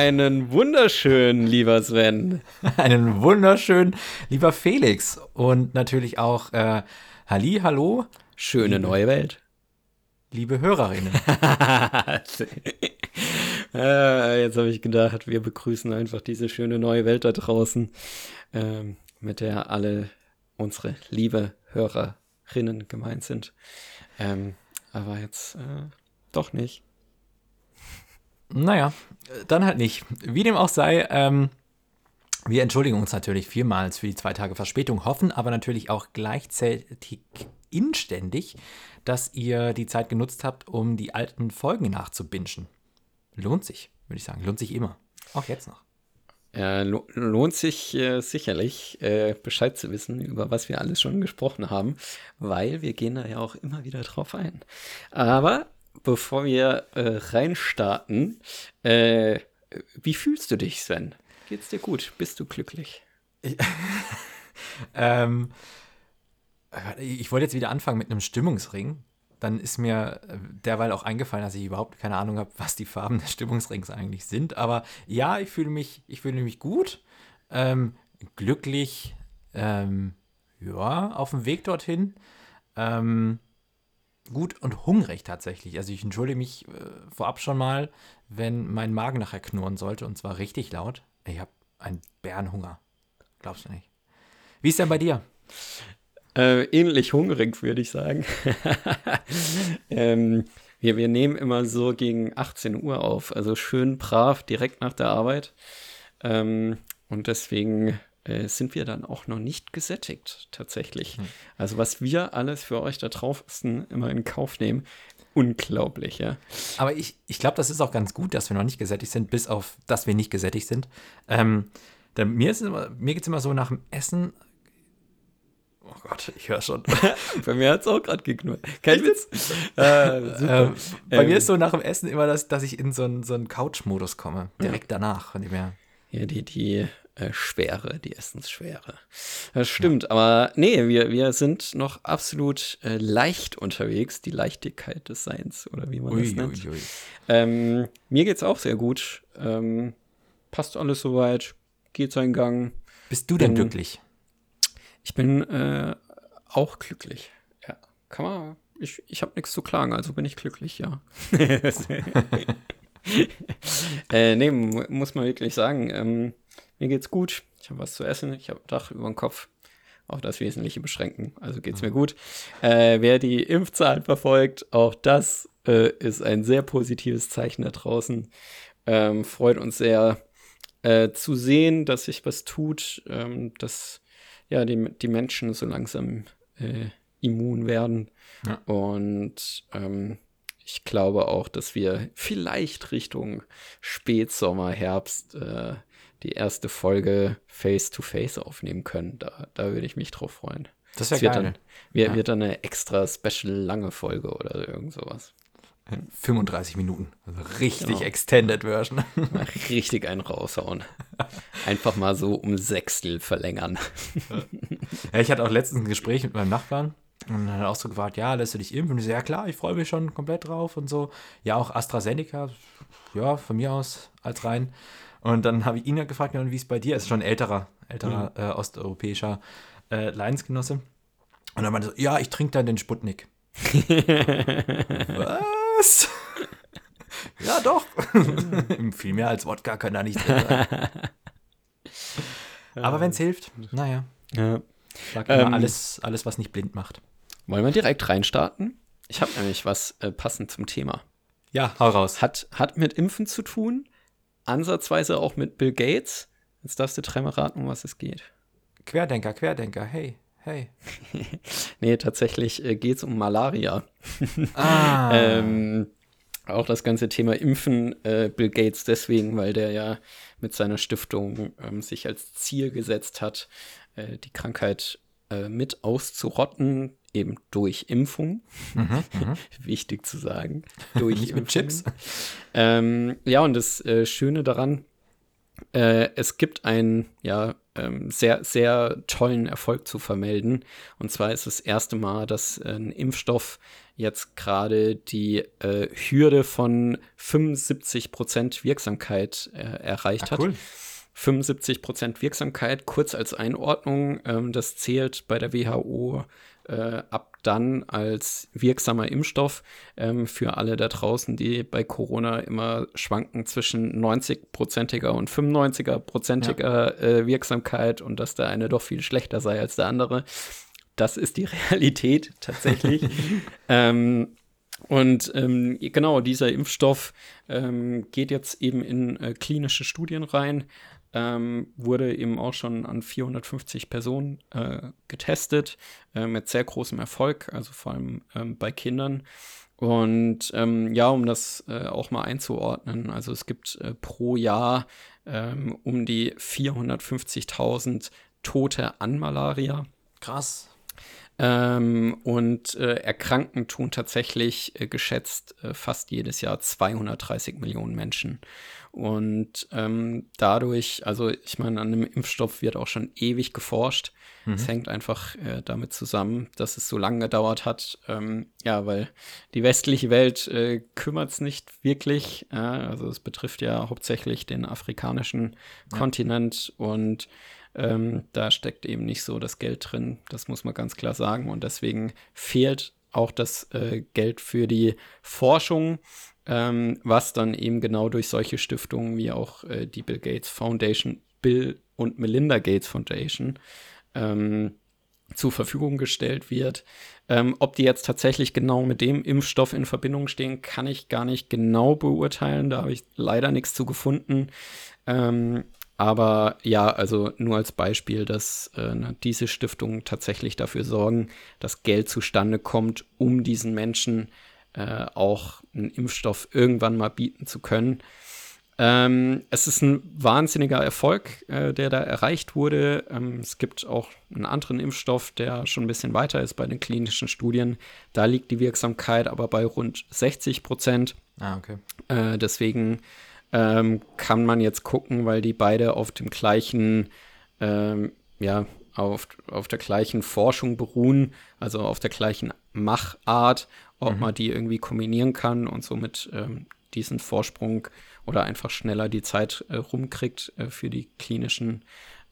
Einen wunderschönen, lieber Sven. Einen wunderschönen, lieber Felix. Und natürlich auch äh, Halli, hallo. Schöne liebe, neue Welt. Liebe Hörerinnen. äh, jetzt habe ich gedacht, wir begrüßen einfach diese schöne neue Welt da draußen, ähm, mit der alle unsere liebe Hörerinnen gemeint sind. Ähm, aber jetzt äh, doch nicht. Naja, dann halt nicht. Wie dem auch sei, ähm, wir entschuldigen uns natürlich vielmals für die zwei Tage Verspätung, hoffen aber natürlich auch gleichzeitig inständig, dass ihr die Zeit genutzt habt, um die alten Folgen nachzubingen. Lohnt sich, würde ich sagen. Lohnt sich immer. Auch jetzt noch. Äh, lohnt sich äh, sicherlich, äh, Bescheid zu wissen, über was wir alles schon gesprochen haben, weil wir gehen da ja auch immer wieder drauf ein. Aber bevor wir äh, reinstarten, äh, wie fühlst du dich, Sven? Geht's dir gut? Bist du glücklich? Ich, ähm, ich wollte jetzt wieder anfangen mit einem Stimmungsring. Dann ist mir äh, derweil auch eingefallen, dass ich überhaupt keine Ahnung habe, was die Farben des Stimmungsrings eigentlich sind. Aber ja, ich fühle mich, ich fühle mich gut, ähm, glücklich, ähm, ja, auf dem Weg dorthin. Ähm, gut und hungrig tatsächlich. Also ich entschuldige mich äh, vorab schon mal, wenn mein Magen nachher knurren sollte und zwar richtig laut. Ich habe einen Bärenhunger. Glaubst du nicht? Wie ist denn bei dir? Äh, ähnlich hungrig, würde ich sagen. ähm, wir, wir nehmen immer so gegen 18 Uhr auf, also schön brav direkt nach der Arbeit. Ähm, und deswegen äh, sind wir dann auch noch nicht gesättigt, tatsächlich. Hm. Also, was wir alles für euch da draußen immer in Kauf nehmen, unglaublich, ja. Aber ich, ich glaube, das ist auch ganz gut, dass wir noch nicht gesättigt sind, bis auf, dass wir nicht gesättigt sind. Ähm, denn mir, mir geht es immer so nach dem Essen. Oh Gott, ich höre schon. bei mir hat es auch gerade geknurrt. Kein Witz. äh. Ähm, bei ähm, mir ist so nach dem Essen immer, das, dass ich in so einen so Couch-Modus komme. Direkt ja. danach, von dem her. Ja, die, die äh, Schwere, die Essensschwere. Das stimmt, ja. aber nee, wir, wir sind noch absolut äh, leicht unterwegs, die Leichtigkeit des Seins oder wie man ui, das nennt. Ui, ui. Ähm, mir geht's auch sehr gut. Ähm, passt alles soweit, geht seinen Gang. Bist du denn bin, glücklich? Ich bin äh, auch glücklich. Ja, kann man. Ich, ich habe nichts zu klagen, also bin ich glücklich, ja. äh, nee, muss man wirklich sagen. Ähm, mir geht's gut, ich habe was zu essen, ich habe ein Dach über dem Kopf. Auch das Wesentliche beschränken, also geht's mhm. mir gut. Äh, wer die Impfzahlen verfolgt, auch das äh, ist ein sehr positives Zeichen da draußen. Ähm, freut uns sehr äh, zu sehen, dass sich was tut, ähm, dass ja die, die Menschen so langsam äh, immun werden. Ja. Und ähm, ich glaube auch, dass wir vielleicht Richtung Spätsommer, Herbst äh, die erste Folge face-to-face -face aufnehmen können. Da, da würde ich mich drauf freuen. Das wäre geil. Dann, wird, ja. wird dann eine extra special lange Folge oder irgend sowas. 35 Minuten. Also richtig genau. Extended Version. Mal richtig einen raushauen. Einfach mal so um Sechstel verlängern. Ja, ich hatte auch letztens ein Gespräch mit meinem Nachbarn und dann hat er auch so gefragt, ja, lässt du dich impfen? Und ich so, ja klar, ich freue mich schon komplett drauf und so. Ja, auch AstraZeneca, ja, von mir aus als rein. Und dann habe ich ihn ja gefragt, wie es bei dir ist. Schon ein älterer, älterer mhm. äh, osteuropäischer äh, Leidensgenosse. Und dann meinte er so, ja, ich trinke dann den Sputnik. Was? ja, doch. Viel mehr als Wodka kann da nicht drin sein. Aber wenn es hilft, naja. Ja. Sag immer ähm, alles, alles, was nicht blind macht. Wollen wir direkt reinstarten? Ich habe nämlich was äh, passend zum Thema. Ja, hau raus. Hat, hat mit Impfen zu tun, ansatzweise auch mit Bill Gates. Jetzt darfst du dreimal raten, um was es geht. Querdenker, Querdenker, hey, hey. nee, tatsächlich äh, geht es um Malaria. ah. ähm, auch das ganze Thema Impfen, äh, Bill Gates deswegen, weil der ja mit seiner Stiftung ähm, sich als Ziel gesetzt hat, äh, die Krankheit äh, mit auszurotten, eben durch Impfung. Mhm, mhm. Wichtig zu sagen. Durch Chips. Ähm, ja, und das äh, Schöne daran, äh, es gibt ein ja ähm, sehr, sehr tollen Erfolg zu vermelden. Und zwar ist es das erste Mal, dass ein Impfstoff jetzt gerade die äh, Hürde von 75 Prozent Wirksamkeit äh, erreicht ah, cool. hat. 75 Prozent Wirksamkeit, kurz als Einordnung. Ähm, das zählt bei der WHO äh, ab dann als wirksamer Impfstoff ähm, für alle da draußen, die bei Corona immer schwanken zwischen 90-prozentiger und 95-prozentiger ja. äh, Wirksamkeit und dass der eine doch viel schlechter sei als der andere. Das ist die Realität tatsächlich. ähm, und ähm, genau, dieser Impfstoff ähm, geht jetzt eben in äh, klinische Studien rein ähm, wurde eben auch schon an 450 Personen äh, getestet, äh, mit sehr großem Erfolg, also vor allem ähm, bei Kindern. Und ähm, ja, um das äh, auch mal einzuordnen, also es gibt äh, pro Jahr ähm, um die 450.000 Tote an Malaria. Krass. Ähm, und äh, erkranken tun tatsächlich äh, geschätzt äh, fast jedes Jahr 230 Millionen Menschen. Und ähm, dadurch, also ich meine, an einem Impfstoff wird auch schon ewig geforscht. Es mhm. hängt einfach äh, damit zusammen, dass es so lange gedauert hat. Ähm, ja, weil die westliche Welt äh, kümmert es nicht wirklich. Also es betrifft ja hauptsächlich den afrikanischen ja. Kontinent und ähm, da steckt eben nicht so das Geld drin. Das muss man ganz klar sagen. Und deswegen fehlt auch das äh, Geld für die Forschung ähm, was dann eben genau durch solche Stiftungen wie auch äh, die Bill Gates Foundation, Bill und Melinda Gates Foundation ähm, zur Verfügung gestellt wird. Ähm, ob die jetzt tatsächlich genau mit dem Impfstoff in Verbindung stehen, kann ich gar nicht genau beurteilen. Da habe ich leider nichts zu gefunden. Ähm, aber ja, also nur als Beispiel, dass äh, diese Stiftungen tatsächlich dafür sorgen, dass Geld zustande kommt, um diesen Menschen äh, auch einen Impfstoff irgendwann mal bieten zu können. Ähm, es ist ein wahnsinniger Erfolg, äh, der da erreicht wurde. Ähm, es gibt auch einen anderen Impfstoff, der schon ein bisschen weiter ist bei den klinischen Studien. Da liegt die Wirksamkeit aber bei rund 60 Prozent. Ah, okay. Äh, deswegen ähm, kann man jetzt gucken, weil die beide auf dem gleichen, ähm, ja, auf, auf der gleichen Forschung beruhen, also auf der gleichen Machart ob mhm. man die irgendwie kombinieren kann und somit ähm, diesen Vorsprung oder einfach schneller die Zeit äh, rumkriegt äh, für die klinischen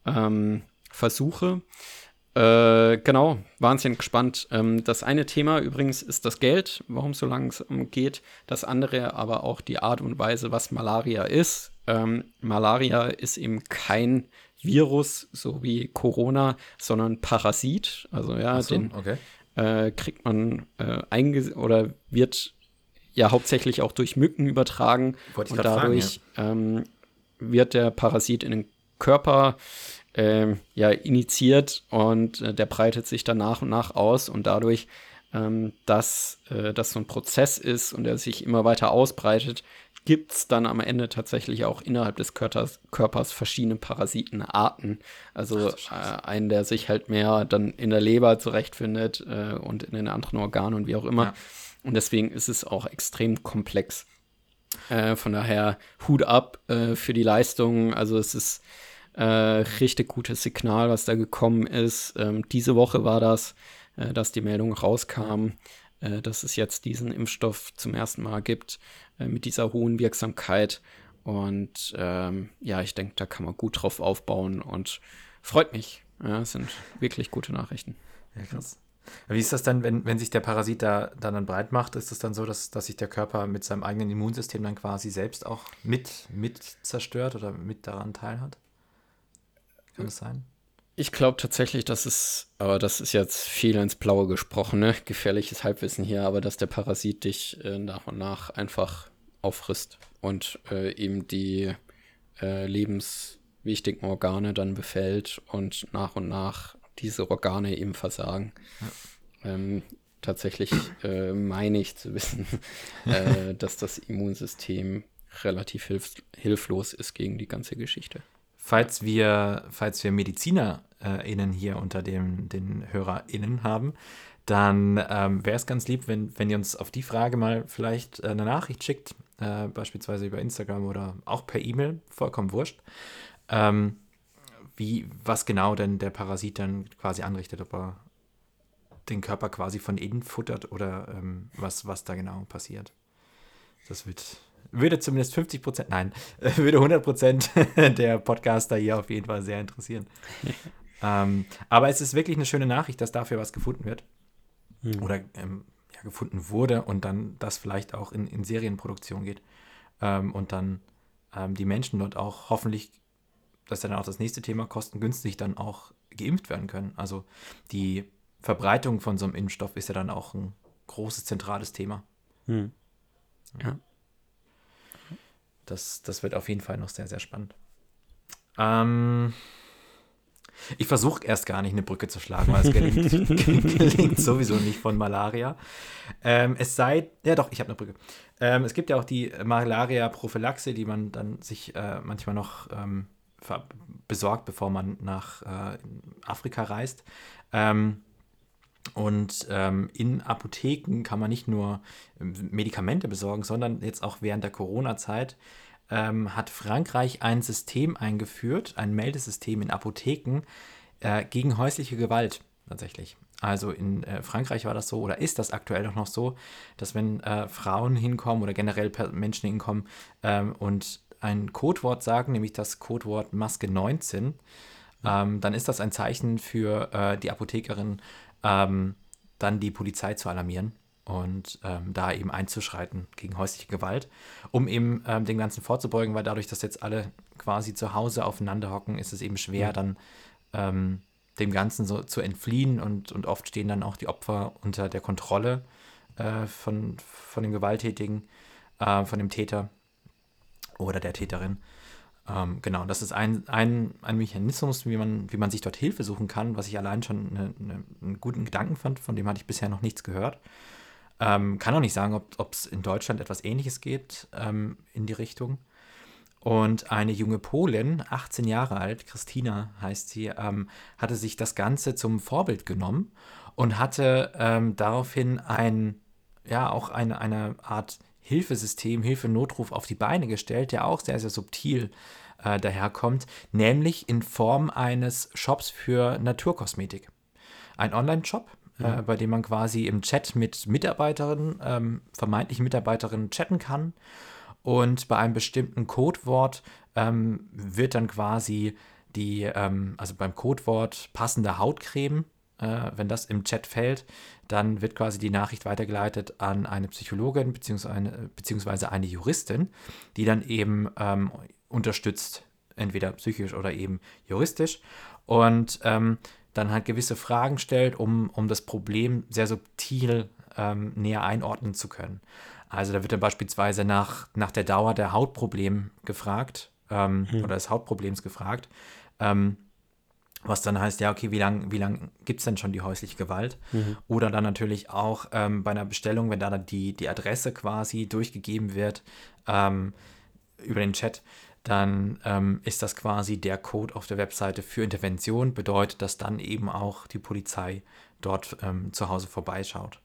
ähm, Versuche. Äh, genau, wahnsinnig gespannt. Ähm, das eine Thema übrigens ist das Geld, warum es so langsam geht. Das andere aber auch die Art und Weise, was Malaria ist. Ähm, Malaria ist eben kein Virus, so wie Corona, sondern Parasit. Also ja, so, den, okay äh, kriegt man äh, einge oder wird ja hauptsächlich auch durch Mücken übertragen. Und dadurch fragen, ja. ähm, wird der Parasit in den Körper äh, ja, initiiert und äh, der breitet sich dann nach und nach aus und dadurch, ähm, dass äh, das so ein Prozess ist und er sich immer weiter ausbreitet, gibt es dann am Ende tatsächlich auch innerhalb des Körpers, Körpers verschiedene Parasitenarten. Also Ach, äh, einen, der sich halt mehr dann in der Leber zurechtfindet äh, und in den anderen Organen und wie auch immer. Ja. Und deswegen ist es auch extrem komplex. Äh, von daher Hut ab äh, für die Leistung. Also es ist äh, richtig gutes Signal, was da gekommen ist. Ähm, diese Woche war das, äh, dass die Meldung rauskam, dass es jetzt diesen Impfstoff zum ersten Mal gibt. Äh, mit dieser hohen Wirksamkeit. Und ähm, ja, ich denke, da kann man gut drauf aufbauen und freut mich. Ja, es sind wirklich gute Nachrichten. Ja, krass. Wie ist das dann, wenn, wenn sich der Parasit da, da dann breit macht? Ist es dann so, dass, dass sich der Körper mit seinem eigenen Immunsystem dann quasi selbst auch mit, mit zerstört oder mit daran teilhat? Kann das sein? Ich glaube tatsächlich, dass es, aber das ist jetzt viel ins Blaue gesprochen, ne? gefährliches Halbwissen hier, aber dass der Parasit dich äh, nach und nach einfach auffrisst und äh, eben die äh, lebenswichtigen Organe dann befällt und nach und nach diese Organe eben versagen. Ja. Ähm, tatsächlich äh, meine ich zu wissen, äh, dass das Immunsystem relativ hilf hilflos ist gegen die ganze Geschichte. Falls wir, falls wir MedizinerInnen hier unter dem, den HörerInnen haben, dann ähm, wäre es ganz lieb, wenn, wenn ihr uns auf die Frage mal vielleicht äh, eine Nachricht schickt, äh, beispielsweise über Instagram oder auch per E-Mail, vollkommen wurscht. Ähm, wie, was genau denn der Parasit dann quasi anrichtet, ob er den Körper quasi von innen futtert oder ähm, was, was da genau passiert. Das wird, würde zumindest 50 Prozent, nein, würde 100 Prozent der Podcaster hier auf jeden Fall sehr interessieren. ähm, aber es ist wirklich eine schöne Nachricht, dass dafür was gefunden wird. Mhm. Oder ähm, ja, gefunden wurde und dann das vielleicht auch in, in Serienproduktion geht. Ähm, und dann ähm, die Menschen dort auch hoffentlich, das ist dann auch das nächste Thema, kostengünstig dann auch geimpft werden können. Also die Verbreitung von so einem Impfstoff ist ja dann auch ein großes zentrales Thema. Hm. Ja. Das, das wird auf jeden Fall noch sehr, sehr spannend. Ähm, ich versuche erst gar nicht eine Brücke zu schlagen, weil es gelingt, gelingt sowieso nicht von Malaria. Ähm, es sei, ja doch, ich habe eine Brücke. Ähm, es gibt ja auch die Malaria-Prophylaxe, die man dann sich äh, manchmal noch ähm, besorgt, bevor man nach äh, Afrika reist. Ähm, und ähm, in Apotheken kann man nicht nur ähm, Medikamente besorgen, sondern jetzt auch während der Corona-Zeit ähm, hat Frankreich ein System eingeführt, ein Meldesystem in Apotheken äh, gegen häusliche Gewalt tatsächlich. Also in äh, Frankreich war das so oder ist das aktuell auch noch so, dass wenn äh, Frauen hinkommen oder generell Menschen hinkommen ähm, und ein Codewort sagen, nämlich das Codewort Maske 19, ähm, dann ist das ein Zeichen für äh, die Apothekerin, ähm, dann die Polizei zu alarmieren und ähm, da eben einzuschreiten gegen häusliche Gewalt, um eben ähm, dem Ganzen vorzubeugen, weil dadurch, dass jetzt alle quasi zu Hause aufeinander hocken, ist es eben schwer, mhm. dann ähm, dem Ganzen so zu entfliehen und, und oft stehen dann auch die Opfer unter der Kontrolle äh, von, von dem Gewalttätigen, äh, von dem Täter oder der Täterin. Ähm, genau, das ist ein, ein, ein Mechanismus, wie man, wie man sich dort Hilfe suchen kann, was ich allein schon eine, eine, einen guten Gedanken fand, von dem hatte ich bisher noch nichts gehört. Ähm, kann auch nicht sagen, ob es in Deutschland etwas Ähnliches geht ähm, in die Richtung. Und eine junge Polin, 18 Jahre alt, Christina heißt sie, ähm, hatte sich das Ganze zum Vorbild genommen und hatte ähm, daraufhin ein, ja, auch eine, eine Art Hilfesystem, Hilfenotruf auf die Beine gestellt, der auch sehr, sehr subtil äh, daherkommt, nämlich in Form eines Shops für Naturkosmetik. Ein Online-Shop, äh, bei dem man quasi im Chat mit Mitarbeiterinnen, ähm, vermeintlichen Mitarbeiterinnen chatten kann. Und bei einem bestimmten Codewort ähm, wird dann quasi die, ähm, also beim Codewort passende Hautcreme, äh, wenn das im Chat fällt, dann wird quasi die Nachricht weitergeleitet an eine Psychologin beziehungsweise, beziehungsweise eine Juristin, die dann eben ähm, unterstützt, entweder psychisch oder eben juristisch. Und ähm, dann halt gewisse Fragen stellt, um, um das Problem sehr subtil ähm, näher einordnen zu können. Also da wird dann beispielsweise nach, nach der Dauer der Hautproblem gefragt ähm, mhm. oder des Hautproblems gefragt. Ähm, was dann heißt, ja, okay, wie lange wie lang gibt es denn schon die häusliche Gewalt? Mhm. Oder dann natürlich auch ähm, bei einer Bestellung, wenn da dann die, die Adresse quasi durchgegeben wird ähm, über den Chat, dann ähm, ist das quasi der Code auf der Webseite für Intervention, bedeutet, dass dann eben auch die Polizei dort ähm, zu Hause vorbeischaut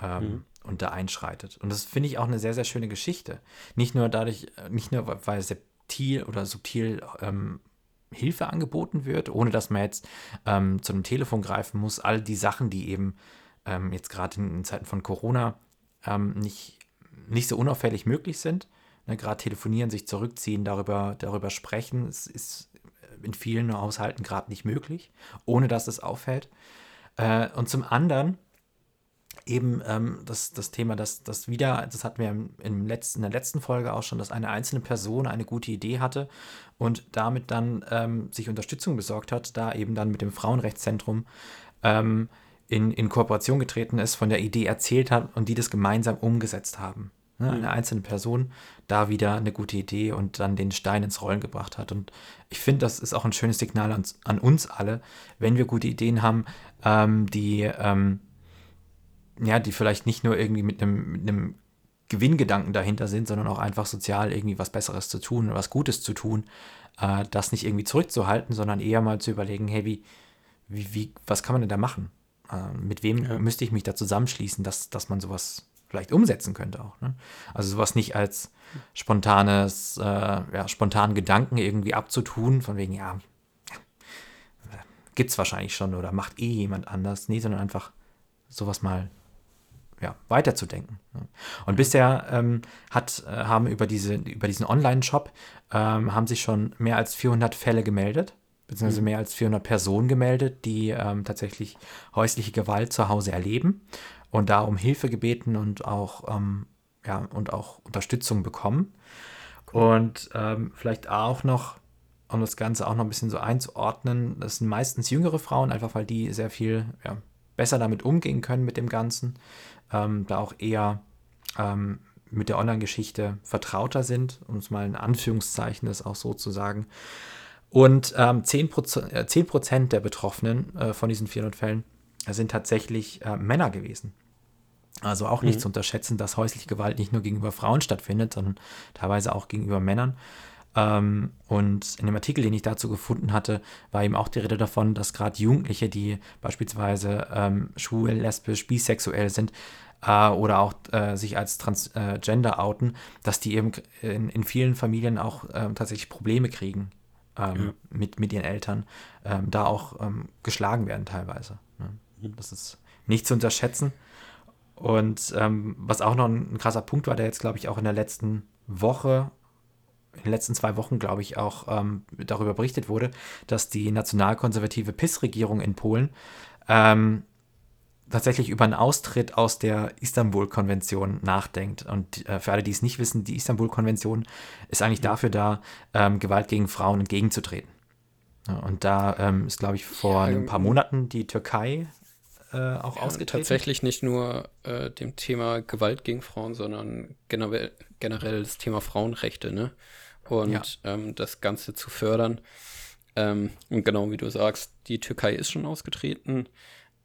ähm, mhm. und da einschreitet. Und das finde ich auch eine sehr, sehr schöne Geschichte. Nicht nur dadurch, äh, nicht nur, weil subtil oder subtil ähm, Hilfe angeboten wird, ohne dass man jetzt ähm, zu einem Telefon greifen muss. All die Sachen, die eben ähm, jetzt gerade in, in, Zeiten von Corona nicht, nicht so unauffällig möglich sind, ne, gerade telefonieren, sich zurückziehen, darüber, darüber sprechen. Es ist in vielen Haushalten gerade nicht möglich, ohne dass es auffällt. Äh, und zum anderen eben ähm, das, das Thema, dass das wieder, das hatten wir im, im letzten, in der letzten Folge auch schon, dass eine einzelne Person eine gute Idee hatte und damit dann ähm, sich Unterstützung besorgt hat, da eben dann mit dem Frauenrechtszentrum ähm, in, in Kooperation getreten ist, von der Idee erzählt hat und die das gemeinsam umgesetzt haben. Ne, eine mhm. einzelne Person da wieder eine gute Idee und dann den Stein ins Rollen gebracht hat. Und ich finde, das ist auch ein schönes Signal an, an uns alle, wenn wir gute Ideen haben, ähm, die, ähm, ja, die vielleicht nicht nur irgendwie mit einem, mit einem Gewinngedanken dahinter sind, sondern auch einfach sozial irgendwie was Besseres zu tun was Gutes zu tun, äh, das nicht irgendwie zurückzuhalten, sondern eher mal zu überlegen, hey, wie, wie, wie was kann man denn da machen? Äh, mit wem ja. müsste ich mich da zusammenschließen, dass, dass man sowas vielleicht umsetzen könnte auch. Ne? Also sowas nicht als spontanes, äh, ja, spontanen Gedanken irgendwie abzutun, von wegen, ja, gibt es wahrscheinlich schon oder macht eh jemand anders. Nee, sondern einfach sowas mal ja, weiterzudenken. Und bisher ähm, hat, äh, haben über, diese, über diesen Online-Shop ähm, haben sich schon mehr als 400 Fälle gemeldet, beziehungsweise mhm. mehr als 400 Personen gemeldet, die ähm, tatsächlich häusliche Gewalt zu Hause erleben und da um Hilfe gebeten und auch, ähm, ja, und auch Unterstützung bekommen. Und ähm, vielleicht auch noch, um das Ganze auch noch ein bisschen so einzuordnen, das sind meistens jüngere Frauen, einfach weil die sehr viel ja, besser damit umgehen können mit dem Ganzen, ähm, da auch eher ähm, mit der Online-Geschichte vertrauter sind, um es mal in Anführungszeichen das auch so zu sagen. Und ähm, 10%, äh, 10 der Betroffenen äh, von diesen 400 Fällen sind tatsächlich äh, Männer gewesen. Also auch nicht mhm. zu unterschätzen, dass häusliche Gewalt nicht nur gegenüber Frauen stattfindet, sondern teilweise auch gegenüber Männern. Ähm, und in dem Artikel, den ich dazu gefunden hatte, war eben auch die Rede davon, dass gerade Jugendliche, die beispielsweise ähm, schwul, lesbisch, bisexuell sind äh, oder auch äh, sich als Transgender äh, outen, dass die eben in, in vielen Familien auch ähm, tatsächlich Probleme kriegen ähm, ja. mit, mit ihren Eltern, ähm, da auch ähm, geschlagen werden teilweise. Ne? Mhm. Das ist nicht zu unterschätzen. Und ähm, was auch noch ein, ein, krasser Punkt war, der jetzt, glaube ich, auch in der letzten Woche, in den letzten zwei Wochen, glaube ich, auch ähm, darüber berichtet wurde, dass die nationalkonservative PIS-Regierung in Polen ähm, tatsächlich über einen Austritt aus der Istanbul-Konvention nachdenkt. Und äh, für alle, die es nicht wissen, die Istanbul-Konvention ist eigentlich dafür da, ähm, Gewalt gegen Frauen entgegenzutreten. Ja, und da ähm, ist, glaube ich, vor ja, ein paar Monaten die Türkei äh, auch ja, ausgetreten? Tatsächlich nicht nur äh, dem Thema Gewalt gegen Frauen, sondern generell, generell das Thema Frauenrechte, ne? Und ja. ähm, das Ganze zu fördern. Ähm, und genau wie du sagst, die Türkei ist schon ausgetreten.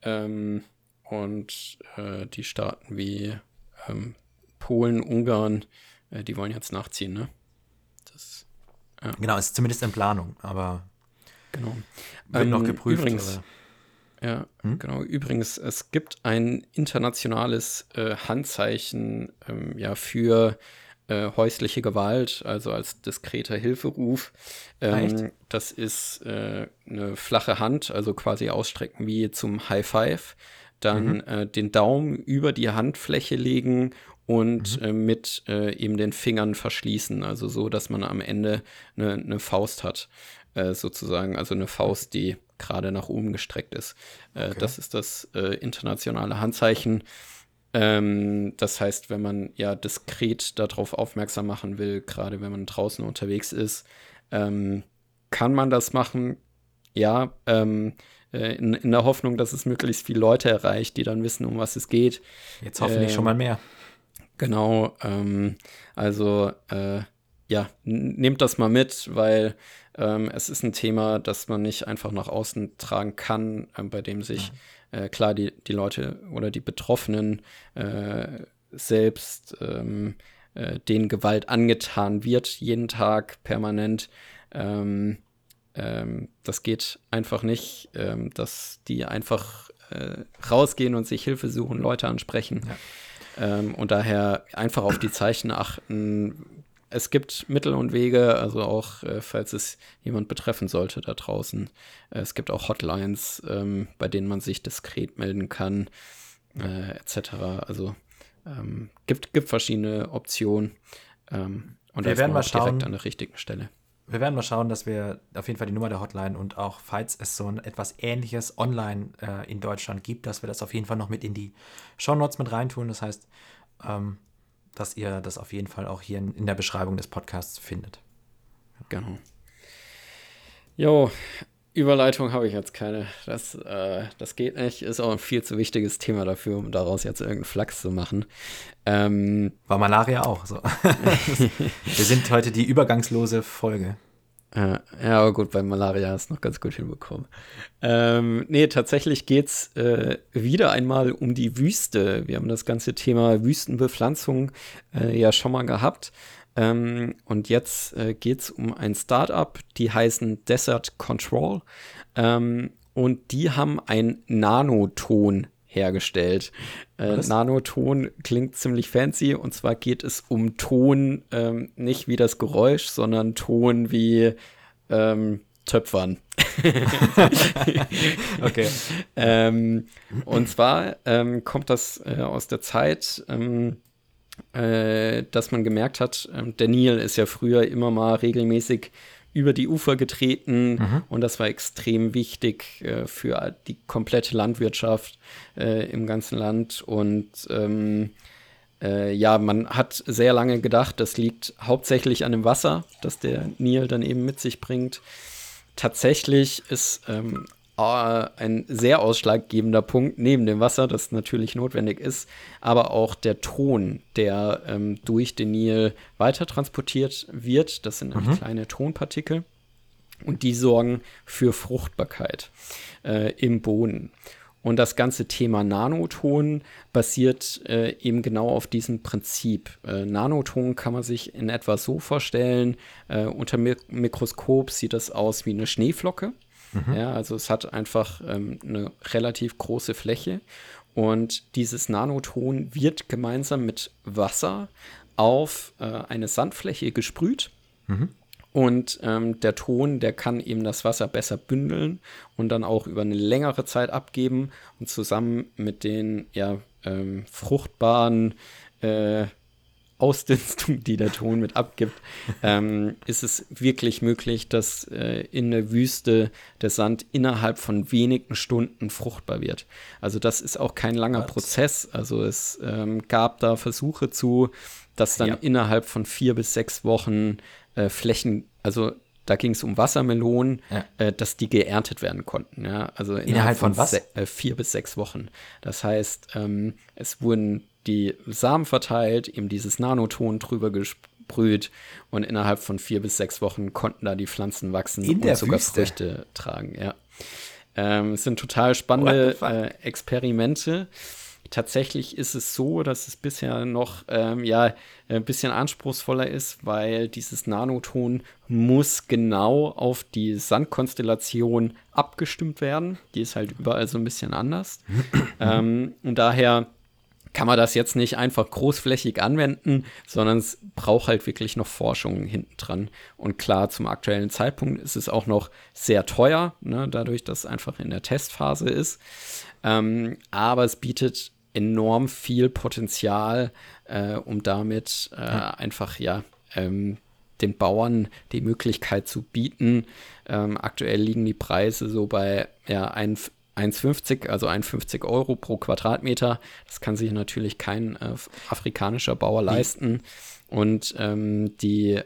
Ähm, und äh, die Staaten wie ähm, Polen, Ungarn, äh, die wollen jetzt nachziehen, ne? Das, ja. Genau, ist zumindest in Planung, aber genau. wird noch ähm, geprüft. Übrigens, ja, hm? genau. Übrigens, es gibt ein internationales äh, Handzeichen ähm, ja, für äh, häusliche Gewalt, also als diskreter Hilferuf. Ähm, das ist äh, eine flache Hand, also quasi ausstrecken wie zum High Five. Dann mhm. Äh, den Daumen über die Handfläche legen und mhm. Äh, mit äh, eben den Fingern verschließen, also so, dass man am Ende eine, eine Faust hat, sozusagen, also eine Faust, die gerade nach oben gestreckt ist. Äh, okay. Das ist das äh, internationale Handzeichen. Ähm, das heißt, wenn man ja diskret darauf aufmerksam machen will, gerade wenn man draußen unterwegs ist, ähm, kann man das machen. Ja, ähm, äh, in, in, der Hoffnung, dass es möglichst viele Leute erreicht, die dann wissen, um was es geht. Jetzt hoffentlich schon mal mehr. Genau, ähm, also äh, ja, nehmt das mal mit, weil ähm, es ist ein Thema, das man nicht einfach nach außen tragen kann, äh, bei dem sich äh, klar die, die Leute oder die Betroffenen äh, selbst ähm, äh, denen Gewalt angetan wird, jeden Tag permanent. Ähm, ähm das geht einfach nicht, ähm, dass die einfach äh, rausgehen und sich Hilfe suchen, Leute ansprechen. Ja. Ähm, und daher einfach auf die Zeichen achten, es gibt Mittel und Wege, also auch, äh, falls es jemand betreffen sollte da draußen. Äh, es gibt auch Hotlines, ähm, bei denen man sich diskret melden kann, äh, etc. Also ähm, gibt, gibt verschiedene Optionen. Ähm, und wir werden mal schauen, direkt an der richtigen Stelle. Wir werden mal schauen, dass wir auf jeden Fall die Nummer der Hotline und auch, falls es so ein etwas ähnliches online äh, in Deutschland gibt, dass wir das auf jeden Fall noch mit in die Show Notes mit reintun. Das heißt, ähm, dass ihr das auf jeden Fall auch hier in, in der Beschreibung des Podcasts findet. Genau. Jo, Überleitung habe ich jetzt keine. Das, äh, das geht nicht. Ist auch ein viel zu wichtiges Thema dafür, um daraus jetzt irgendeinen Flachs zu machen. Ähm, War Malaria auch so. Wir sind heute die übergangslose Folge. Äh, ja, aber gut, bei Malaria ist noch ganz gut hinbekommen. Ähm, nee, tatsächlich geht es äh, wieder einmal um die Wüste. Wir haben das ganze Thema Wüstenbepflanzung äh, ja schon mal gehabt. Ähm, und jetzt äh, geht es um ein Startup, die heißen Desert Control. Ähm, und die haben ein Nanoton hergestellt. Äh, Nanoton klingt ziemlich fancy und zwar geht es um Ton, ähm, nicht wie das Geräusch, sondern Ton wie ähm, Töpfern. okay. ähm, und zwar ähm, kommt das äh, aus der Zeit, ähm, äh, dass man gemerkt hat, ähm, der Nil ist ja früher immer mal regelmäßig über die Ufer getreten mhm. und das war extrem wichtig äh, für die komplette Landwirtschaft äh, im ganzen Land und ähm, äh, ja, man hat sehr lange gedacht, das liegt hauptsächlich an dem Wasser, das der Nil dann eben mit sich bringt. Tatsächlich ist ähm, ein sehr ausschlaggebender Punkt neben dem Wasser, das natürlich notwendig ist, aber auch der Ton, der ähm, durch den Nil weiter transportiert wird. Das sind mhm. kleine Tonpartikel und die sorgen für Fruchtbarkeit äh, im Boden. Und das ganze Thema Nanoton basiert äh, eben genau auf diesem Prinzip. Äh, Nanoton kann man sich in etwa so vorstellen, äh, unter Mik Mikroskop sieht das aus wie eine Schneeflocke. Mhm. Ja, also es hat einfach ähm, eine relativ große Fläche und dieses Nanoton wird gemeinsam mit Wasser auf äh, eine Sandfläche gesprüht. Mhm. Und ähm, der Ton, der kann eben das Wasser besser bündeln und dann auch über eine längere Zeit abgeben. Und zusammen mit den ja, ähm, fruchtbaren äh, Ausdünstung, die der Ton mit abgibt, ähm, ist es wirklich möglich, dass äh, in der Wüste der Sand innerhalb von wenigen Stunden fruchtbar wird. Also das ist auch kein langer Was? Prozess. Also es ähm, gab da Versuche zu, dass dann ja. innerhalb von vier bis sechs Wochen äh, Flächen, also da ging es um Wassermelonen, ja. äh, dass die geerntet werden konnten. Ja? Also innerhalb, innerhalb von, von was? Äh, vier bis sechs Wochen. Das heißt, ähm, es wurden die Samen verteilt, eben dieses Nanoton drüber gesprüht und innerhalb von vier bis sechs Wochen konnten da die Pflanzen wachsen In und sogar Wüste. Früchte tragen. Ja. Ähm, es sind total spannende äh, Experimente. Tatsächlich ist es so, dass es bisher noch ähm, ja, ein bisschen anspruchsvoller ist, weil dieses Nanoton muss genau auf die Sandkonstellation abgestimmt werden. Die ist halt überall so ein bisschen anders. ähm, und daher kann man das jetzt nicht einfach großflächig anwenden, sondern es braucht halt wirklich noch Forschung hinten dran. Und klar, zum aktuellen Zeitpunkt ist es auch noch sehr teuer, ne, dadurch, dass es einfach in der Testphase ist. Ähm, aber es bietet enorm viel Potenzial, äh, um damit äh, ja. einfach ja ähm, den Bauern die Möglichkeit zu bieten. Ähm, aktuell liegen die Preise so bei ja, ein, 1,50, also 1,50 Euro pro Quadratmeter. Das kann sich natürlich kein äh, afrikanischer Bauer leisten. Und ähm, die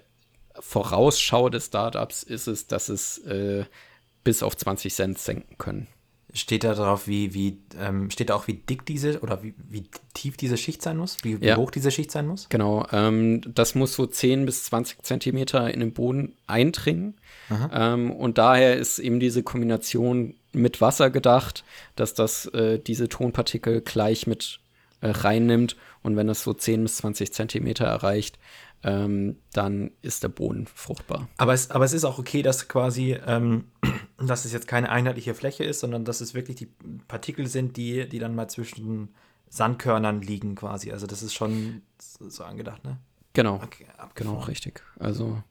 Vorausschau des Startups ist es, dass es äh, bis auf 20 Cent senken können. Steht da drauf, wie, wie ähm, steht da auch, wie dick diese oder wie, wie tief diese Schicht sein muss? Wie, wie ja. hoch diese Schicht sein muss? Genau, ähm, das muss so 10 bis 20 Zentimeter in den Boden eindringen. Ähm, und daher ist eben diese Kombination mit Wasser gedacht, dass das äh, diese Tonpartikel gleich mit äh, reinnimmt und wenn das so 10 bis 20 Zentimeter erreicht, ähm, dann ist der Boden fruchtbar. Aber es, aber es ist auch okay, dass quasi, ähm, dass es jetzt keine einheitliche Fläche ist, sondern dass es wirklich die Partikel sind, die, die dann mal zwischen Sandkörnern liegen quasi. Also das ist schon so angedacht, ne? Genau. Okay, genau, richtig. Also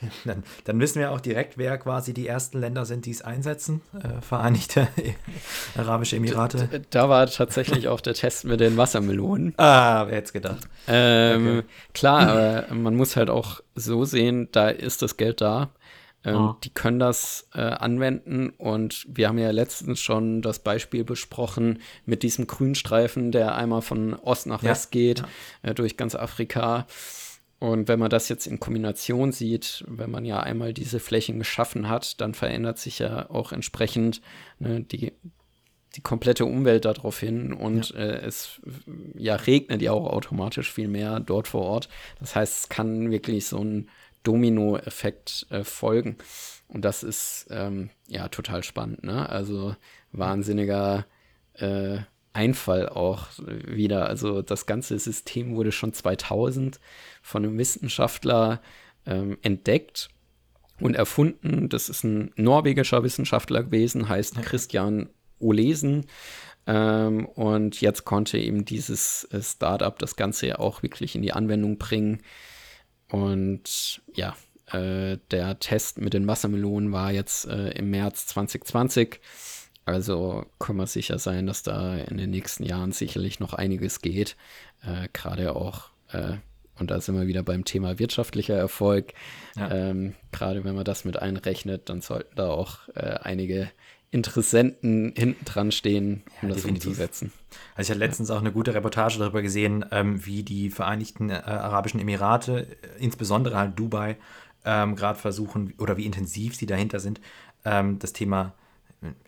Dann, dann, wissen wir auch direkt, wer quasi die ersten Länder sind, die es einsetzen. Äh, Vereinigte Arabische Emirate. Da, da, war tatsächlich auch der Test mit den Wassermelonen. Ah, wer hätte es gedacht. Ähm, okay. Klar, aber man muss halt auch so sehen, da ist das Geld da. Ähm, oh. Die können das äh, anwenden und wir haben ja letztens schon das Beispiel besprochen mit diesem Grünstreifen, der einmal von Ost nach West geht, ja. äh, durch ganz Afrika. Und wenn man das jetzt in Kombination sieht, wenn man ja einmal diese Flächen geschaffen hat, dann verändert sich ja auch entsprechend ne, die, die komplette Umwelt darauf hin und ja. äh, es ja regnet ja auch automatisch viel mehr dort vor Ort. Das heißt, es kann wirklich so ein Domino-Effekt äh, folgen. Und das ist ähm, ja total spannend, ne? Also wahnsinniger äh, Einfall auch wieder. Also das ganze System wurde schon 2000 von einem Wissenschaftler ähm, entdeckt und erfunden. Das ist ein norwegischer Wissenschaftler gewesen, heißt Christian Olesen. Ähm, und jetzt konnte eben dieses äh, Startup das Ganze ja auch wirklich in die Anwendung bringen. Und ja, äh, der Test mit den Wassermelonen war jetzt äh, im März 2020. Also kann man sicher sein, dass da in den nächsten Jahren sicherlich noch einiges geht. Äh, Gerade auch, äh, und da sind wir wieder beim Thema wirtschaftlicher Erfolg. Ja. Ähm, Gerade wenn man das mit einrechnet, dann sollten da auch äh, einige Interessenten hinten dran stehen, um ja, das definitiv. umzusetzen. Also ich hatte letztens ja. auch eine gute Reportage darüber gesehen, ähm, wie die Vereinigten äh, Arabischen Emirate, äh, insbesondere halt Dubai, ähm, gerade versuchen oder wie intensiv sie dahinter sind, ähm, das Thema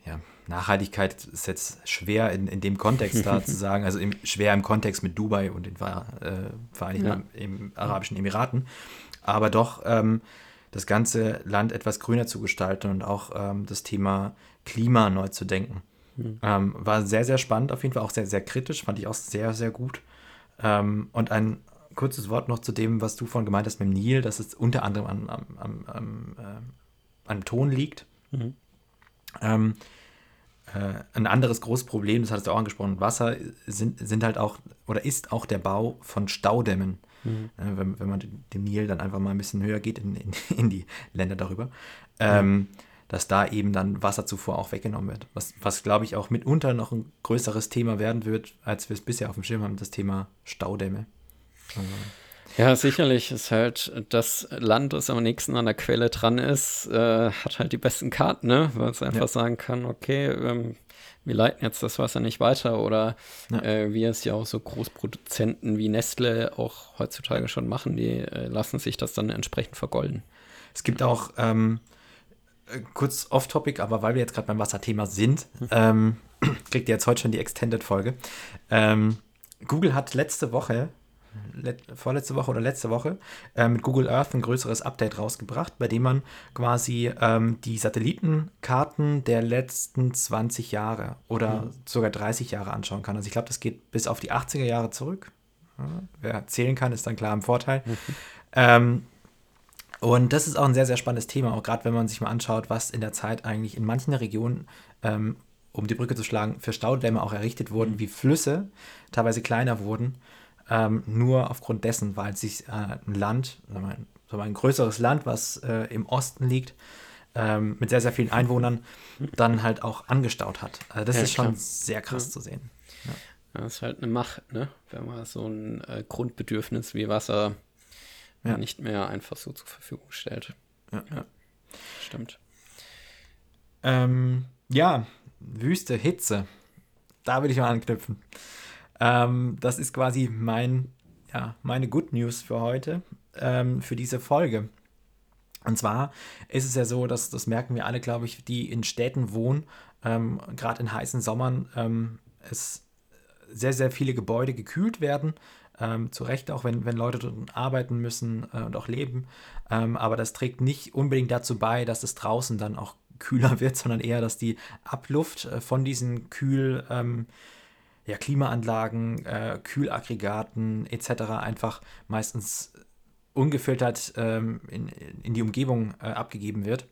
ja, Nachhaltigkeit ist jetzt schwer in, in dem Kontext da zu sagen, also im, schwer im Kontext mit Dubai und den äh, Vereinigten ja. im Arabischen Emiraten, aber doch ähm, das ganze Land etwas grüner zu gestalten und auch ähm, das Thema Klima neu zu denken. Mhm. Ähm, war sehr, sehr spannend, auf jeden Fall auch sehr, sehr kritisch, fand ich auch sehr, sehr gut. Ähm, und ein kurzes Wort noch zu dem, was du vorhin gemeint hast mit dem Nil, dass es unter anderem am, am, am, am, äh, am Ton liegt. Mhm. Ähm, äh, ein anderes großes Problem, das hattest du auch angesprochen, Wasser sind, sind halt auch oder ist auch der Bau von Staudämmen. Mhm. Äh, wenn, wenn man den Nil dann einfach mal ein bisschen höher geht in, in, in die Länder darüber. Ähm, dass da eben dann Wasserzufuhr auch weggenommen wird. Was, was glaube ich, auch mitunter noch ein größeres Thema werden wird, als wir es bisher auf dem Schirm haben, das Thema Staudämme. Also, ja, sicherlich ist halt das Land, das am nächsten an der Quelle dran ist, äh, hat halt die besten Karten, ne? Weil es einfach ja. sagen kann, okay, ähm, wir leiten jetzt das Wasser nicht weiter oder ja. äh, wie es ja auch so Großproduzenten wie Nestle auch heutzutage schon machen, die äh, lassen sich das dann entsprechend vergolden. Es gibt auch ähm, äh, kurz off-topic, aber weil wir jetzt gerade beim Wasserthema sind, mhm. ähm, kriegt ihr jetzt heute schon die Extended-Folge. Ähm, Google hat letzte Woche vorletzte Woche oder letzte Woche äh, mit Google Earth ein größeres Update rausgebracht, bei dem man quasi ähm, die Satellitenkarten der letzten 20 Jahre oder mhm. sogar 30 Jahre anschauen kann. Also ich glaube, das geht bis auf die 80er Jahre zurück. Ja, wer zählen kann, ist dann klar im Vorteil. Mhm. Ähm, und das ist auch ein sehr, sehr spannendes Thema, auch gerade wenn man sich mal anschaut, was in der Zeit eigentlich in manchen Regionen ähm, um die Brücke zu schlagen, für Staudämme auch errichtet wurden, mhm. wie Flüsse teilweise kleiner wurden ähm, nur aufgrund dessen, weil sich äh, ein Land, ein, so ein größeres Land, was äh, im Osten liegt, ähm, mit sehr, sehr vielen Einwohnern, dann halt auch angestaut hat. Also das ja, ist schon klar. sehr krass ja. zu sehen. Ja. Das ist halt eine Macht, ne? wenn man so ein äh, Grundbedürfnis wie Wasser nicht mehr einfach so zur Verfügung stellt. Ja, stimmt. Ähm, ja, Wüste, Hitze. Da will ich mal anknüpfen. Ähm, das ist quasi mein, ja, meine Good News für heute, ähm, für diese Folge. Und zwar ist es ja so, dass das merken wir alle, glaube ich, die in Städten wohnen, ähm, gerade in heißen Sommern, ähm, es sehr, sehr viele Gebäude gekühlt werden. Ähm, zu Recht auch, wenn, wenn Leute dort arbeiten müssen äh, und auch leben. Ähm, aber das trägt nicht unbedingt dazu bei, dass es draußen dann auch kühler wird, sondern eher, dass die Abluft äh, von diesen Kühl, ähm, ja, Klimaanlagen, äh, Kühlaggregaten etc. einfach meistens ungefiltert ähm, in, in die Umgebung äh, abgegeben wird.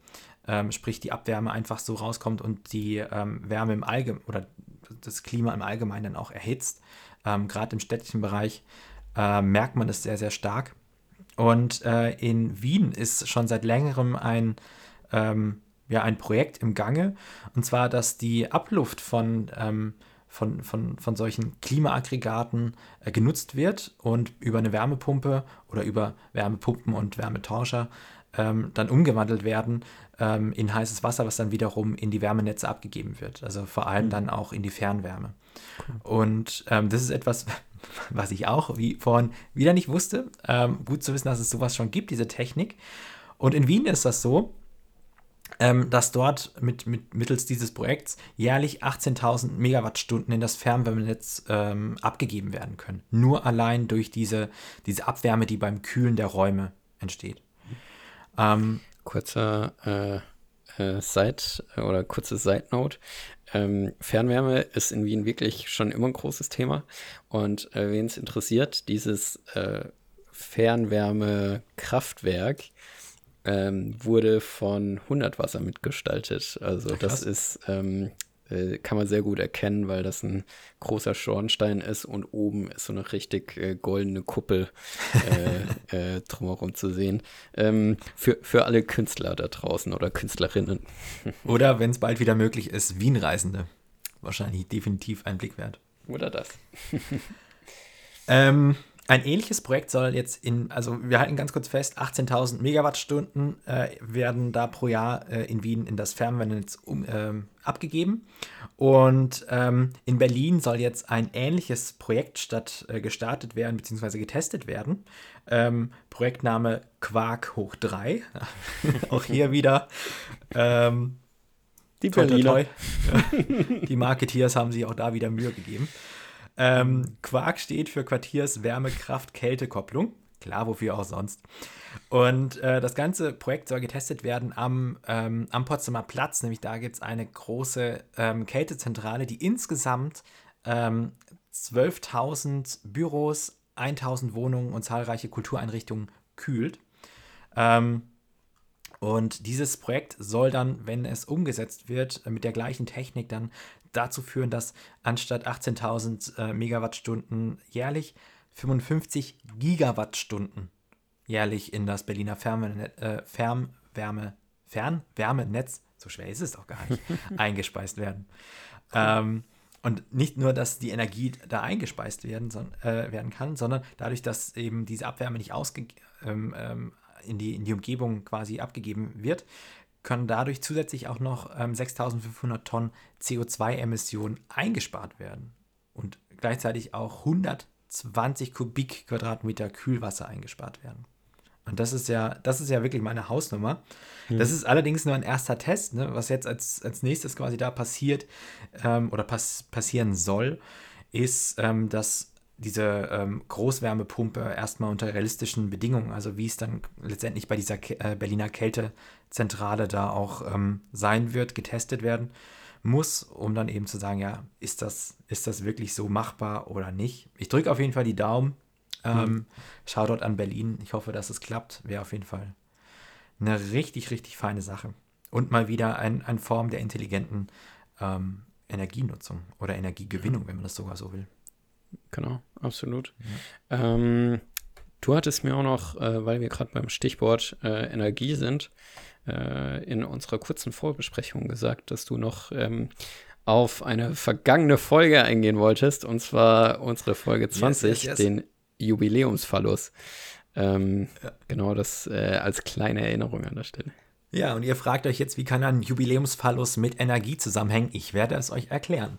Ähm, sprich, die Abwärme einfach so rauskommt und die ähm, Wärme im Allgemeinen oder das Klima im Allgemeinen dann auch erhitzt. Ähm, Gerade im städtischen Bereich äh, merkt man das sehr, sehr stark. Und äh, in Wien ist schon seit längerem ein, ähm, ja, ein Projekt im Gange. Und zwar, dass die Abluft von ähm, von, von, von solchen Klimaaggregaten äh, genutzt wird und über eine Wärmepumpe oder über Wärmepumpen und Wärmetauscher ähm, dann umgewandelt werden ähm, in heißes Wasser, was dann wiederum in die Wärmenetze abgegeben wird. Also vor allem mhm. dann auch in die Fernwärme. Cool. Und ähm, das ist etwas, was ich auch wie vorhin wieder nicht wusste. Ähm, gut zu wissen, dass es sowas schon gibt, diese Technik. Und in Wien ist das so, ähm, dass dort mit, mit, mittels dieses Projekts jährlich 18.000 Megawattstunden in das Fernwärmenetz ähm, abgegeben werden können. Nur allein durch diese, diese Abwärme, die beim Kühlen der Räume entsteht. Ähm, Kurzer äh, äh, Side oder kurze Side Note. Ähm, Fernwärme ist in Wien wirklich schon immer ein großes Thema. Und äh, wen es interessiert, dieses äh, Fernwärmekraftwerk ähm, wurde von Hundertwasser mitgestaltet. Also ja, das ist ähm, äh, kann man sehr gut erkennen, weil das ein großer Schornstein ist und oben ist so eine richtig äh, goldene Kuppel äh, äh, drumherum zu sehen. Ähm, für, für alle Künstler da draußen oder Künstlerinnen. oder wenn es bald wieder möglich ist, Wien-Reisende. Wahrscheinlich definitiv ein Blick wert. Oder das. ähm, ein ähnliches Projekt soll jetzt in, also wir halten ganz kurz fest, 18.000 Megawattstunden äh, werden da pro Jahr äh, in Wien in das Fernwärmenetz um, äh, abgegeben. Und ähm, in Berlin soll jetzt ein ähnliches Projekt statt, äh, gestartet werden, beziehungsweise getestet werden. Ähm, Projektname Quark hoch 3. Auch hier wieder. Ähm, Die Berliner. Die Marketeers haben sich auch da wieder Mühe gegeben. Ähm, Quark steht für Quartiers Wärme, Kraft, Kälte-Kopplung. Klar, wofür auch sonst. Und äh, das ganze Projekt soll getestet werden am, ähm, am Potsdamer Platz. Nämlich da gibt es eine große ähm, Kältezentrale, die insgesamt 12.000 ähm, Büros, 1.000 Wohnungen und zahlreiche Kultureinrichtungen kühlt. Ähm, und dieses Projekt soll dann, wenn es umgesetzt wird, mit der gleichen Technik dann dazu führen, dass anstatt 18.000 äh, Megawattstunden jährlich 55 Gigawattstunden jährlich in das Berliner Fernwärme, äh, Fernwärme, Fernwärmenetz, so schwer ist es auch gar nicht, eingespeist werden. Cool. Ähm, und nicht nur, dass die Energie da eingespeist werden, son, äh, werden kann, sondern dadurch, dass eben diese Abwärme nicht ausge ähm, ähm, in, die, in die Umgebung quasi abgegeben wird, können dadurch zusätzlich auch noch ähm, 6500 Tonnen CO2-Emissionen eingespart werden und gleichzeitig auch 120 Kubik Quadratmeter Kühlwasser eingespart werden. Und das ist ja, das ist ja wirklich meine Hausnummer. Mhm. Das ist allerdings nur ein erster Test, ne? was jetzt als, als nächstes quasi da passiert ähm, oder pass passieren soll, ist, ähm, dass diese ähm, Großwärmepumpe erstmal unter realistischen Bedingungen, also wie es dann letztendlich bei dieser Ke äh, Berliner Kältezentrale da auch ähm, sein wird, getestet werden muss, um dann eben zu sagen, ja, ist das, ist das wirklich so machbar oder nicht. Ich drücke auf jeden Fall die Daumen. Ähm, mhm. Shoutout an Berlin. Ich hoffe, dass es klappt. Wäre auf jeden Fall eine richtig, richtig feine Sache. Und mal wieder ein, eine Form der intelligenten ähm, Energienutzung oder Energiegewinnung, ja. wenn man das sogar so will. Genau, absolut. Ja. Ähm, du hattest mir auch noch, äh, weil wir gerade beim Stichwort äh, Energie sind, äh, in unserer kurzen Vorbesprechung gesagt, dass du noch ähm, auf eine vergangene Folge eingehen wolltest, und zwar unsere Folge 20, yes, yes, yes. den Jubiläumsphallus. Ähm, ja. Genau, das äh, als kleine Erinnerung an der Stelle. Ja, und ihr fragt euch jetzt, wie kann ein Jubiläumsphallus mit Energie zusammenhängen? Ich werde es euch erklären.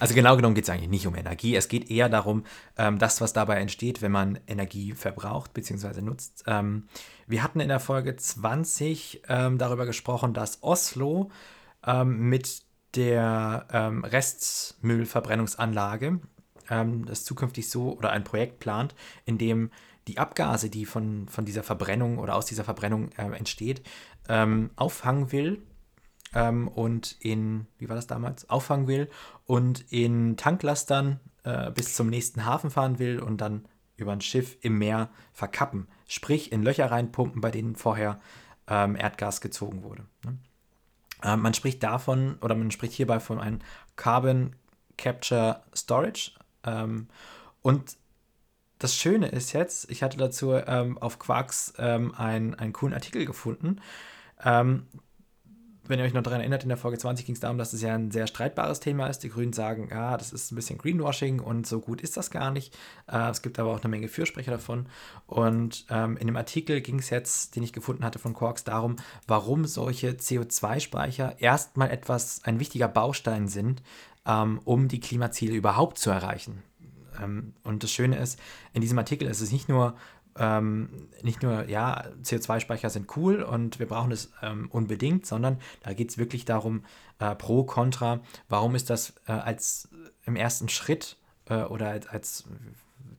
Also genau genommen geht es eigentlich nicht um Energie. Es geht eher darum, ähm, das, was dabei entsteht, wenn man Energie verbraucht bzw. nutzt. Ähm, wir hatten in der Folge 20 ähm, darüber gesprochen, dass Oslo ähm, mit der ähm, Restmüllverbrennungsanlage ähm, das zukünftig so oder ein Projekt plant, in dem die Abgase, die von, von dieser Verbrennung oder aus dieser Verbrennung äh, entsteht, ähm, auffangen will ähm, und in, wie war das damals, auffangen will und in Tanklastern äh, bis zum nächsten Hafen fahren will und dann über ein Schiff im Meer verkappen. Sprich, in Löcher reinpumpen, bei denen vorher ähm, Erdgas gezogen wurde. Ne? Äh, man spricht davon, oder man spricht hierbei von einem Carbon Capture Storage. Ähm, und das Schöne ist jetzt, ich hatte dazu ähm, auf Quarks ähm, einen, einen coolen Artikel gefunden. Ähm, wenn ihr euch noch daran erinnert, in der Folge 20 ging es darum, dass es ja ein sehr streitbares Thema ist. Die Grünen sagen, ja, das ist ein bisschen Greenwashing und so gut ist das gar nicht. Äh, es gibt aber auch eine Menge Fürsprecher davon. Und ähm, in dem Artikel ging es jetzt, den ich gefunden hatte von Quarks, darum, warum solche CO2-Speicher erstmal etwas, ein wichtiger Baustein sind, ähm, um die Klimaziele überhaupt zu erreichen. Ähm, und das Schöne ist, in diesem Artikel ist es nicht nur, ähm, nicht nur, ja, CO2-Speicher sind cool und wir brauchen es ähm, unbedingt, sondern da geht es wirklich darum, äh, pro, contra, warum ist das äh, als im ersten Schritt äh, oder als, als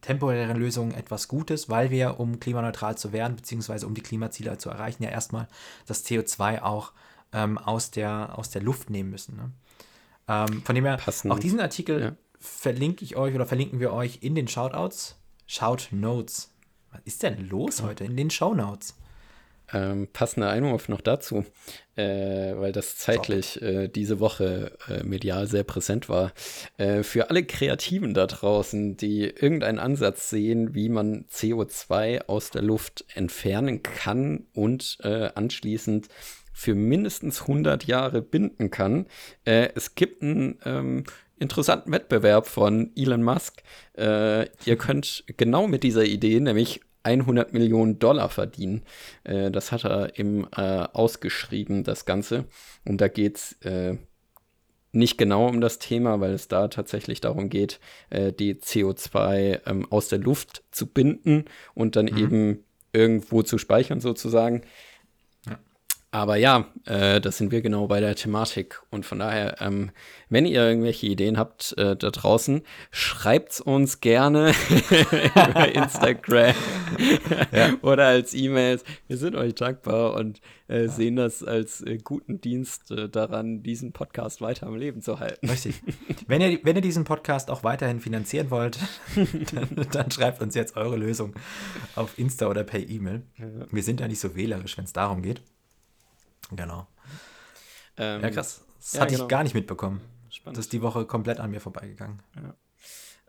temporäre Lösung etwas Gutes, weil wir, um klimaneutral zu werden, beziehungsweise um die Klimaziele zu erreichen, ja erstmal das CO2 auch ähm, aus, der, aus der Luft nehmen müssen. Ne? Ähm, von dem her, Passend. auch diesen Artikel ja verlinke ich euch oder verlinken wir euch in den Shoutouts. Shout Notes. Was ist denn los heute in den Shownotes? Ähm, passender Einwurf noch dazu, äh, weil das zeitlich äh, diese Woche äh, medial sehr präsent war. Äh, für alle Kreativen da draußen, die irgendeinen Ansatz sehen, wie man CO2 aus der Luft entfernen kann und äh, anschließend für mindestens 100 Jahre binden kann. Äh, es gibt einen ähm, interessanten Wettbewerb von Elon Musk. Äh, ihr könnt genau mit dieser Idee, nämlich 100 Millionen Dollar verdienen. Äh, das hat er eben äh, ausgeschrieben, das Ganze. Und da geht es äh, nicht genau um das Thema, weil es da tatsächlich darum geht, äh, die CO2 ähm, aus der Luft zu binden und dann mhm. eben irgendwo zu speichern sozusagen. Aber ja, äh, das sind wir genau bei der Thematik. Und von daher, ähm, wenn ihr irgendwelche Ideen habt äh, da draußen, schreibt's uns gerne über Instagram ja. oder als E-Mails. Wir sind euch dankbar und äh, ja. sehen das als äh, guten Dienst äh, daran, diesen Podcast weiter am Leben zu halten. Richtig. Wenn ihr, wenn ihr diesen Podcast auch weiterhin finanzieren wollt, dann, dann, schreibt uns jetzt eure Lösung auf Insta oder per E-Mail. Wir sind ja nicht so wählerisch, wenn es darum geht. Genau. Ähm, ja, krass. Das ja, hatte genau. ich gar nicht mitbekommen. Spannend. Das ist die Woche komplett an mir vorbeigegangen. Ja.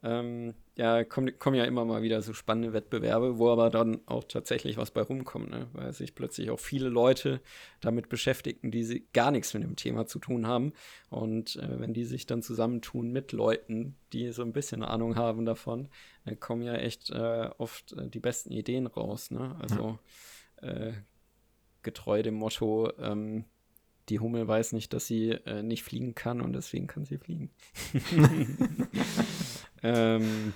Ähm, ja, kommen, kommen ja immer mal wieder so spannende Wettbewerbe, wo aber dann auch tatsächlich was bei rumkommt, ne? weil sich plötzlich auch viele Leute damit beschäftigen, die sie gar nichts mit dem Thema zu tun haben. Und äh, wenn die sich dann zusammentun mit Leuten, die so ein bisschen Ahnung haben davon, dann kommen ja echt äh, oft äh, die besten Ideen raus. Ne? Also ja getreu dem Motto, ähm, die Hummel weiß nicht, dass sie äh, nicht fliegen kann und deswegen kann sie fliegen. ähm,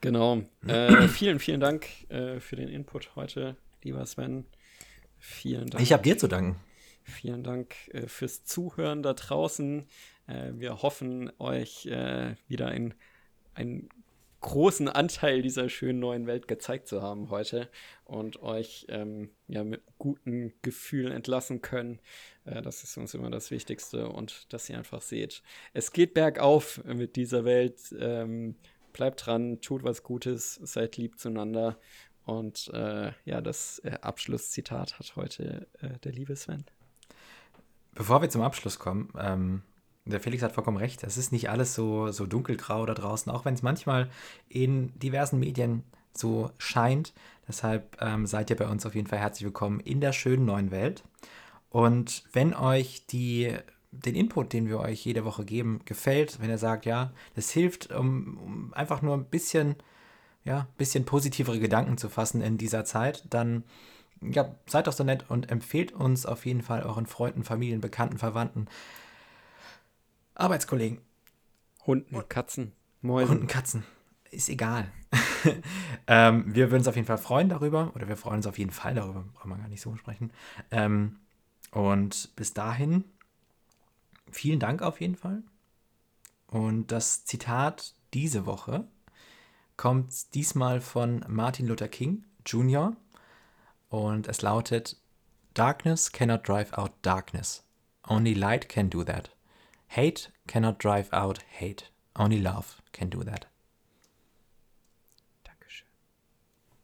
genau. Äh, vielen, vielen Dank äh, für den Input heute, lieber Sven. Vielen Dank. Ich habe dir zu danken. Vielen Dank äh, fürs Zuhören da draußen. Äh, wir hoffen, euch äh, wieder ein, ein großen Anteil dieser schönen neuen Welt gezeigt zu haben heute und euch ähm, ja mit guten Gefühlen entlassen können. Äh, das ist uns immer das Wichtigste und dass ihr einfach seht, es geht bergauf mit dieser Welt. Ähm, bleibt dran, tut was Gutes, seid lieb zueinander. Und äh, ja, das äh, Abschlusszitat hat heute äh, der liebe Sven. Bevor wir zum Abschluss kommen, ähm der Felix hat vollkommen recht. Es ist nicht alles so, so dunkelgrau da draußen, auch wenn es manchmal in diversen Medien so scheint. Deshalb ähm, seid ihr bei uns auf jeden Fall herzlich willkommen in der schönen neuen Welt. Und wenn euch die, den Input, den wir euch jede Woche geben, gefällt, wenn ihr sagt, ja, das hilft, um, um einfach nur ein bisschen, ja, bisschen positivere Gedanken zu fassen in dieser Zeit, dann ja, seid doch so nett und empfehlt uns auf jeden Fall euren Freunden, Familien, Bekannten, Verwandten Arbeitskollegen. Hunden, Katzen, Mäuse. Hunden, Katzen. Ist egal. ähm, wir würden uns auf jeden Fall freuen darüber, oder wir freuen uns auf jeden Fall darüber, braucht man gar nicht so sprechen. Ähm, und bis dahin, vielen Dank auf jeden Fall. Und das Zitat diese Woche kommt diesmal von Martin Luther King Jr. Und es lautet: Darkness cannot drive out darkness. Only light can do that. Hate cannot drive out hate. Only love can do that.